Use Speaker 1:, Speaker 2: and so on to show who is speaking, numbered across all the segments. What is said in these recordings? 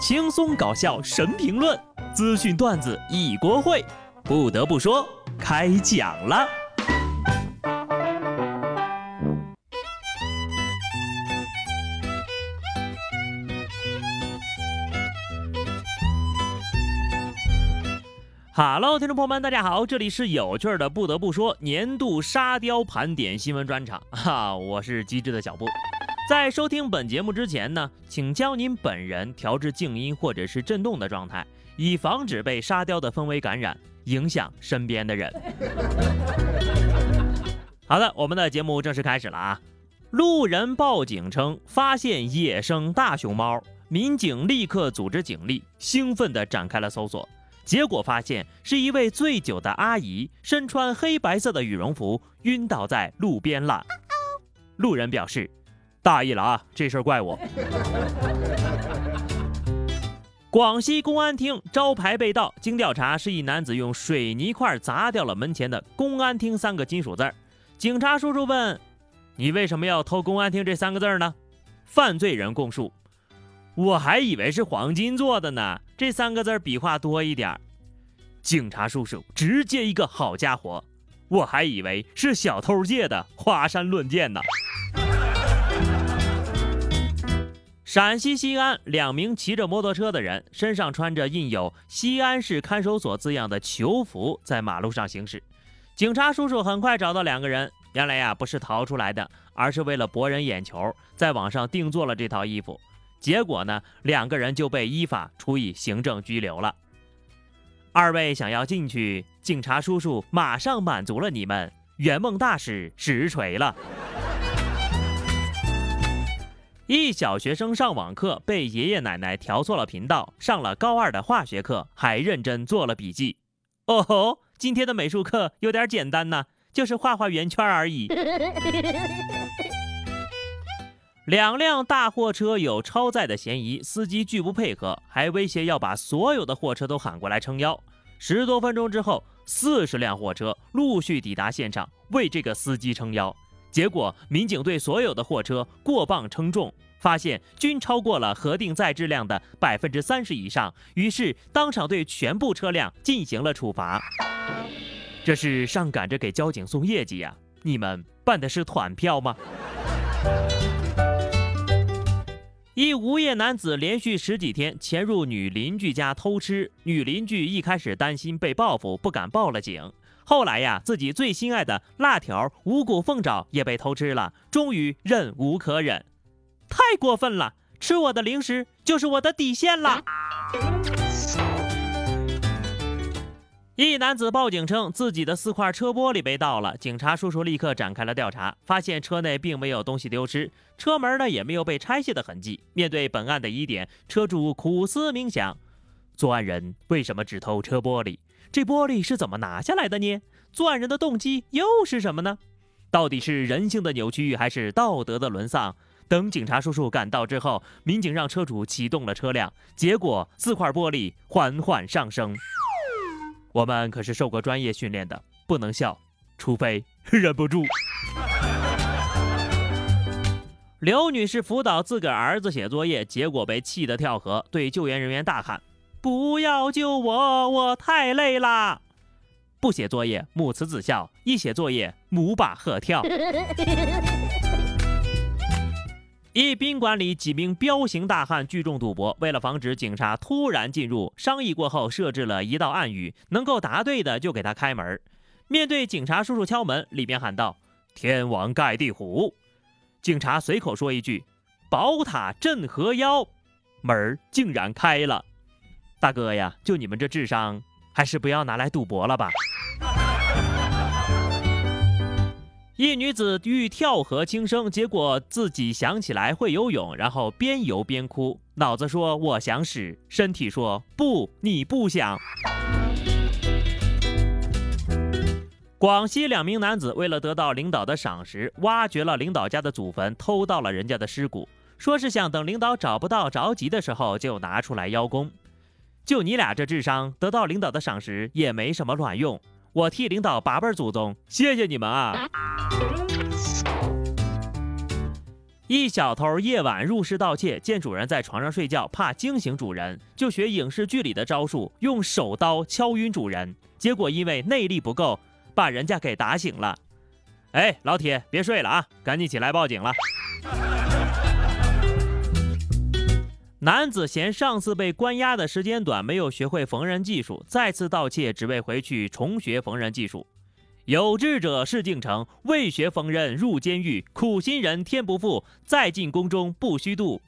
Speaker 1: 轻松搞笑神评论，资讯段子一锅烩。不得不说，开讲了。Hello，听众朋友们，大家好，这里是有趣的。不得不说，年度沙雕盘点新闻专场，哈，我是机智的小布。在收听本节目之前呢，请将您本人调至静音或者是震动的状态，以防止被沙雕的氛围感染，影响身边的人。好的，我们的节目正式开始了啊！路人报警称发现野生大熊猫，民警立刻组织警力，兴奋地展开了搜索，结果发现是一位醉酒的阿姨，身穿黑白色的羽绒服，晕倒在路边了。路人表示。大意了啊！这事儿怪我。广西公安厅招牌被盗，经调查是一男子用水泥块砸掉了门前的“公安厅”三个金属字儿。警察叔叔问：“你为什么要偷‘公安厅’这三个字呢？”犯罪人供述：“我还以为是黄金做的呢，这三个字笔画多一点。”警察叔叔直接一个好家伙，我还以为是小偷借的，华山论剑呢。陕西西安两名骑着摩托车的人，身上穿着印有“西安市看守所”字样的囚服，在马路上行驶。警察叔叔很快找到两个人，原来呀不是逃出来的，而是为了博人眼球，在网上定做了这套衣服。结果呢，两个人就被依法处以行政拘留了。二位想要进去，警察叔叔马上满足了你们，圆梦大使实锤了。一小学生上网课被爷爷奶奶调错了频道，上了高二的化学课，还认真做了笔记。哦吼，今天的美术课有点简单呢，就是画画圆圈而已。两辆大货车有超载的嫌疑，司机拒不配合，还威胁要把所有的货车都喊过来撑腰。十多分钟之后，四十辆货车陆续抵达现场，为这个司机撑腰。结果，民警对所有的货车过磅称重，发现均超过了核定载质量的百分之三十以上，于是当场对全部车辆进行了处罚。这是上赶着给交警送业绩呀？你们办的是团票吗？一无业男子连续十几天潜入女邻居家偷吃，女邻居一开始担心被报复，不敢报了警。后来呀，自己最心爱的辣条、五谷凤爪也被偷吃了，终于忍无可忍，太过分了！吃我的零食就是我的底线了。一男子报警称自己的四块车玻璃被盗了，警察叔叔立刻展开了调查，发现车内并没有东西丢失，车门呢也没有被拆卸的痕迹。面对本案的疑点，车主苦思冥想：作案人为什么只偷车玻璃？这玻璃是怎么拿下来的呢？作案人的动机又是什么呢？到底是人性的扭曲，还是道德的沦丧？等警察叔叔赶到之后，民警让车主启动了车辆，结果四块玻璃缓缓上升。我们可是受过专业训练的，不能笑，除非忍不住。刘女士辅导自个儿子写作业，结果被气得跳河，对救援人员大喊。不要救我，我太累啦！不写作业，母慈子孝；一写作业，母把鹤跳。一宾馆里几名彪形大汉聚众赌博，为了防止警察突然进入，商议过后设置了一道暗语，能够答对的就给他开门。面对警察叔叔敲门，里边喊道：“天王盖地虎。”警察随口说一句：“宝塔镇河妖。”门儿竟然开了。大哥呀，就你们这智商，还是不要拿来赌博了吧。一女子欲跳河轻生，结果自己想起来会游泳，然后边游边哭，脑子说我想死，身体说不，你不想。广西两名男子为了得到领导的赏识，挖掘了领导家的祖坟，偷到了人家的尸骨，说是想等领导找不到着急的时候就拿出来邀功。就你俩这智商，得到领导的赏识也没什么卵用。我替领导八辈祖宗谢谢你们啊！一小偷夜晚入室盗窃，见主人在床上睡觉，怕惊醒主人，就学影视剧里的招数，用手刀敲晕主人。结果因为内力不够，把人家给打醒了。哎，老铁，别睡了啊，赶紧起来报警了。男子嫌上次被关押的时间短，没有学会缝纫技术，再次盗窃，只为回去重学缝纫技术。有志者事竟成，未学缝纫入监狱。苦心人天不负，再进宫中不虚度。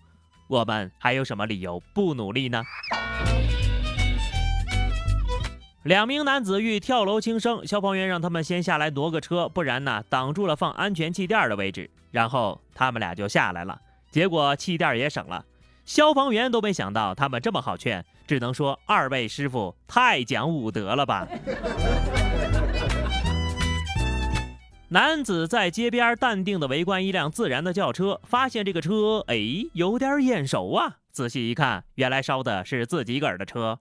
Speaker 1: 我们还有什么理由不努力呢？两名男子欲跳楼轻生，消防员让他们先下来挪个车，不然呢挡住了放安全气垫的位置。然后他们俩就下来了，结果气垫也省了。消防员都没想到他们这么好劝，只能说二位师傅太讲武德了吧。男子在街边淡定地围观一辆自燃的轿车，发现这个车哎有点眼熟啊！仔细一看，原来烧的是自己个儿的车。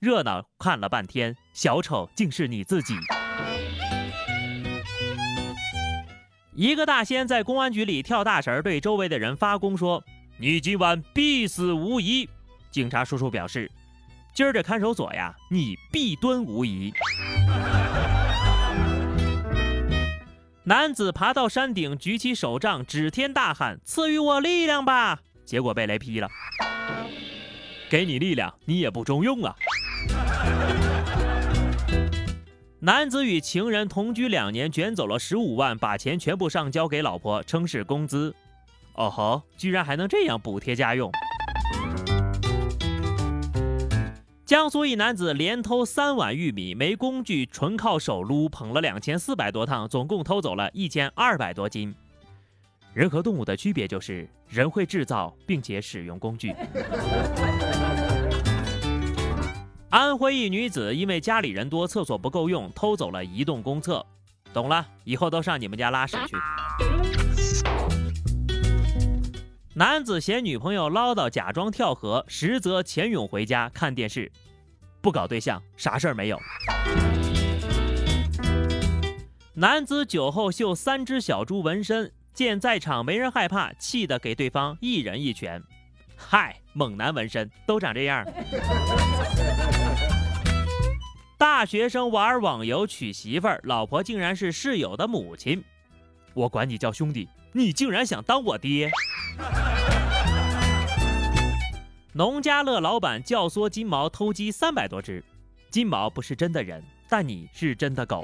Speaker 1: 热闹看了半天，小丑竟是你自己。一个大仙在公安局里跳大神，对周围的人发功说：“你今晚必死无疑。”警察叔叔表示：“今儿这看守所呀，你必蹲无疑。”男子爬到山顶，举起手杖，指天大喊：“赐予我力量吧！”结果被雷劈了。给你力量，你也不中用啊！男子与情人同居两年，卷走了十五万，把钱全部上交给老婆，称是工资。哦吼，居然还能这样补贴家用！江苏一男子连偷三碗玉米，没工具，纯靠手撸，捧了两千四百多趟，总共偷走了一千二百多斤。人和动物的区别就是人会制造并且使用工具。安徽一女子因为家里人多，厕所不够用，偷走了移动公厕。懂了，以后都上你们家拉屎去。男子嫌女朋友唠叨，假装跳河，实则潜泳回家看电视，不搞对象，啥事儿没有。男子酒后秀三只小猪纹身，见在场没人害怕，气得给对方一人一拳。嗨，猛男纹身都长这样。大学生玩网游娶媳妇儿，老婆竟然是室友的母亲。我管你叫兄弟，你竟然想当我爹！农家乐老板教唆金毛偷鸡三百多只，金毛不是真的人，但你是真的狗。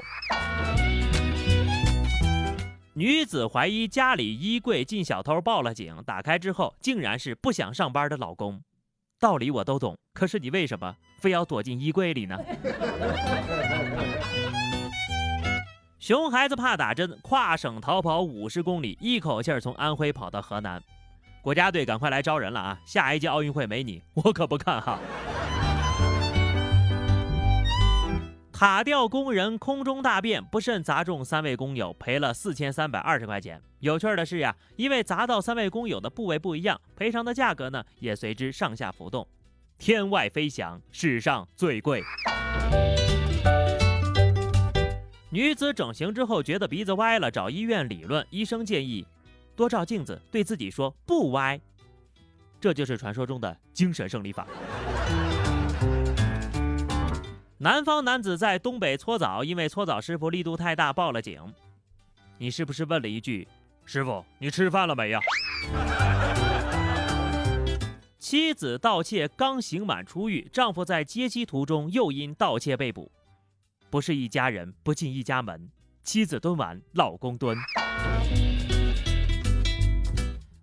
Speaker 1: 女子怀疑家里衣柜进小偷，报了警。打开之后，竟然是不想上班的老公。道理我都懂，可是你为什么非要躲进衣柜里呢？熊孩子怕打针，跨省逃跑五十公里，一口气儿从安徽跑到河南。国家队赶快来招人了啊！下一届奥运会没你，我可不看哈。塔吊工人空中大便不慎砸中三位工友，赔了四千三百二十块钱。有趣的是呀，因为砸到三位工友的部位不一样，赔偿的价格呢也随之上下浮动。天外飞翔，史上最贵。女子整形之后觉得鼻子歪了，找医院理论，医生建议。多照镜子，对自己说不歪，这就是传说中的精神胜利法。南方男子在东北搓澡，因为搓澡师傅力度太大，报了警。你是不是问了一句：“师傅，你吃饭了没呀？”妻子盗窃刚刑满出狱，丈夫在接机途中又因盗窃被捕。不是一家人不进一家门，妻子蹲完，老公蹲。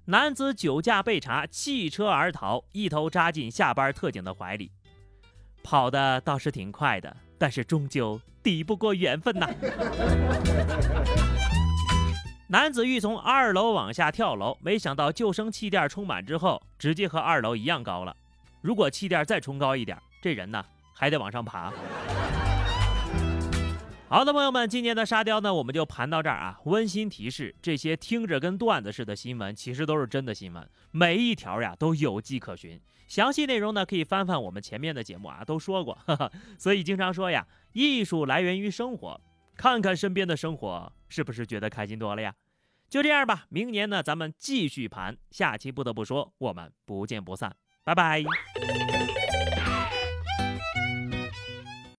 Speaker 1: 男子酒驾被查，弃车而逃，一头扎进下班特警的怀里，跑的倒是挺快的，但是终究抵不过缘分呐。男子欲从二楼往下跳楼，没想到救生气垫充满之后，直接和二楼一样高了。如果气垫再冲高一点，这人呢还得往上爬。好的，朋友们，今年的沙雕呢，我们就盘到这儿啊。温馨提示：这些听着跟段子似的新闻，其实都是真的新闻，每一条呀都有迹可循。详细内容呢，可以翻翻我们前面的节目啊，都说过。所以经常说呀，艺术来源于生活，看看身边的生活，是不是觉得开心多了呀？就这样吧，明年呢咱们继续盘。下期不得不说，我们不见不散，拜拜。